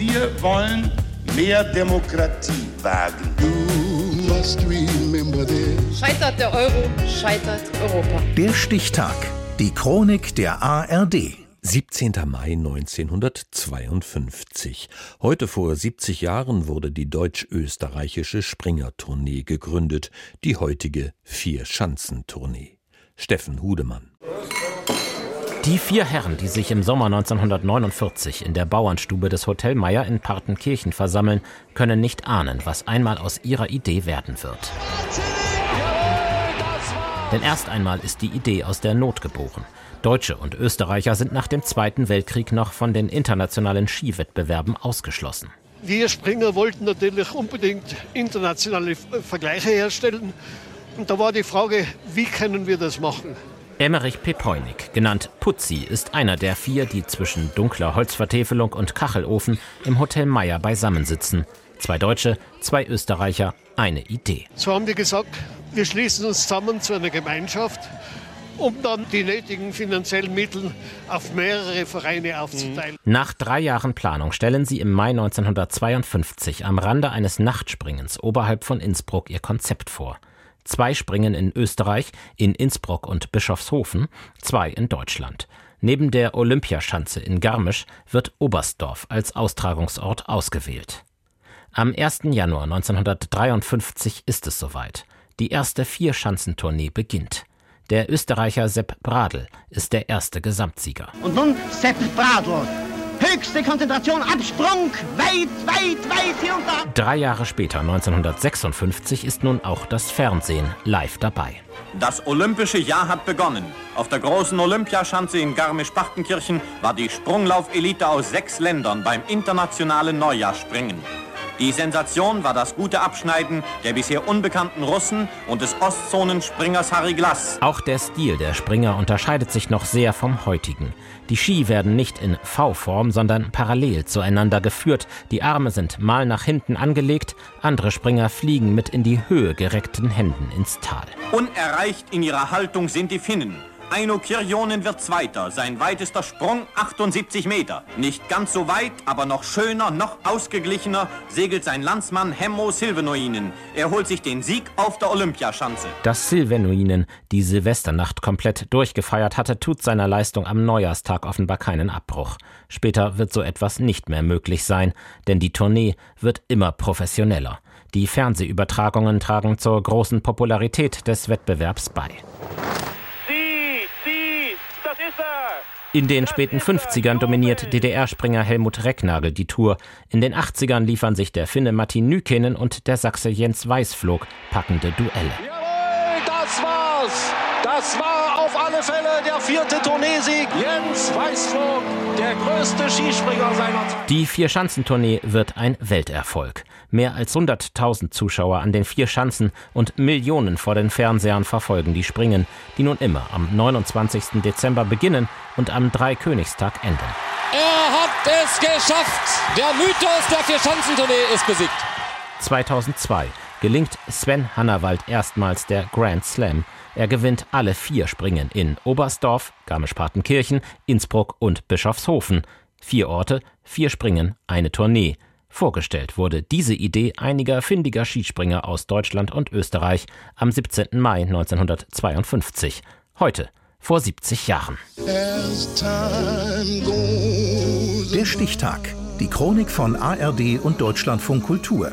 Wir wollen mehr Demokratie wagen. Scheitert der Euro, scheitert Europa. Der Stichtag. Die Chronik der ARD. 17. Mai 1952. Heute vor 70 Jahren wurde die deutsch-österreichische Springer-Tournee gegründet, die heutige Vier-Schanzentournee. Steffen Hudemann. Die vier Herren, die sich im Sommer 1949 in der Bauernstube des Hotel Meier in Partenkirchen versammeln, können nicht ahnen, was einmal aus ihrer Idee werden wird. Denn erst einmal ist die Idee aus der Not geboren. Deutsche und Österreicher sind nach dem Zweiten Weltkrieg noch von den internationalen Skiwettbewerben ausgeschlossen. Wir Springer wollten natürlich unbedingt internationale Vergleiche herstellen. Und da war die Frage, wie können wir das machen? Emmerich Pepoinik, genannt Putzi, ist einer der vier, die zwischen dunkler Holzvertäfelung und Kachelofen im Hotel Meier beisammensitzen. Zwei Deutsche, zwei Österreicher, eine Idee. So haben die gesagt, wir schließen uns zusammen zu einer Gemeinschaft, um dann die nötigen finanziellen Mittel auf mehrere Vereine aufzuteilen. Nach drei Jahren Planung stellen sie im Mai 1952 am Rande eines Nachtspringens oberhalb von Innsbruck ihr Konzept vor. Zwei Springen in Österreich, in Innsbruck und Bischofshofen, zwei in Deutschland. Neben der Olympiaschanze in Garmisch wird Oberstdorf als Austragungsort ausgewählt. Am 1. Januar 1953 ist es soweit. Die erste Vierschanzentournee beginnt. Der Österreicher Sepp Bradl ist der erste Gesamtsieger. Und nun Sepp Bradl. Höchste Konzentration, Absprung, weit, weit, weit da. Drei Jahre später, 1956, ist nun auch das Fernsehen live dabei. Das olympische Jahr hat begonnen. Auf der großen Olympiaschanze in Garmisch-Partenkirchen war die Sprunglauf-Elite aus sechs Ländern beim internationalen Neujahrsspringen. Die Sensation war das gute Abschneiden der bisher unbekannten Russen und des Ostzonenspringers Harry Glass. Auch der Stil der Springer unterscheidet sich noch sehr vom heutigen. Die Ski werden nicht in V-Form, sondern parallel zueinander geführt. Die Arme sind mal nach hinten angelegt, andere Springer fliegen mit in die Höhe gereckten Händen ins Tal. Unerreicht in ihrer Haltung sind die Finnen. Eino Kirjonen wird Zweiter, sein weitester Sprung 78 Meter. Nicht ganz so weit, aber noch schöner, noch ausgeglichener segelt sein Landsmann Hemmo Silvenoinen. Er holt sich den Sieg auf der Olympiaschanze. Dass Silvenoinen die Silvesternacht komplett durchgefeiert hatte, tut seiner Leistung am Neujahrstag offenbar keinen Abbruch. Später wird so etwas nicht mehr möglich sein, denn die Tournee wird immer professioneller. Die Fernsehübertragungen tragen zur großen Popularität des Wettbewerbs bei. In den späten 50ern dominiert DDR-Springer Helmut Recknagel die Tour. In den 80ern liefern sich der Finne Matti Nykenen und der Sachse Jens Weißflog packende Duelle. Jawohl, das war's! Das war auf alle Fälle der vierte Tourneesieg. Jens Weißflog, der größte Skispringer seiner Zeit. Die Vier-Schanzentournee wird ein Welterfolg. Mehr als 100.000 Zuschauer an den vier Schanzen und Millionen vor den Fernsehern verfolgen die Springen, die nun immer am 29. Dezember beginnen und am Dreikönigstag enden. Er hat es geschafft! Der Mythos der Vier-Schanzentournee ist besiegt. 2002 gelingt Sven Hannawald erstmals der Grand Slam. Er gewinnt alle vier Springen in Oberstdorf, Garmisch-Partenkirchen, Innsbruck und Bischofshofen. Vier Orte, vier Springen, eine Tournee. Vorgestellt wurde diese Idee einiger findiger Skispringer aus Deutschland und Österreich am 17. Mai 1952. Heute, vor 70 Jahren. Der Stichtag. Die Chronik von ARD und Deutschlandfunk Kultur.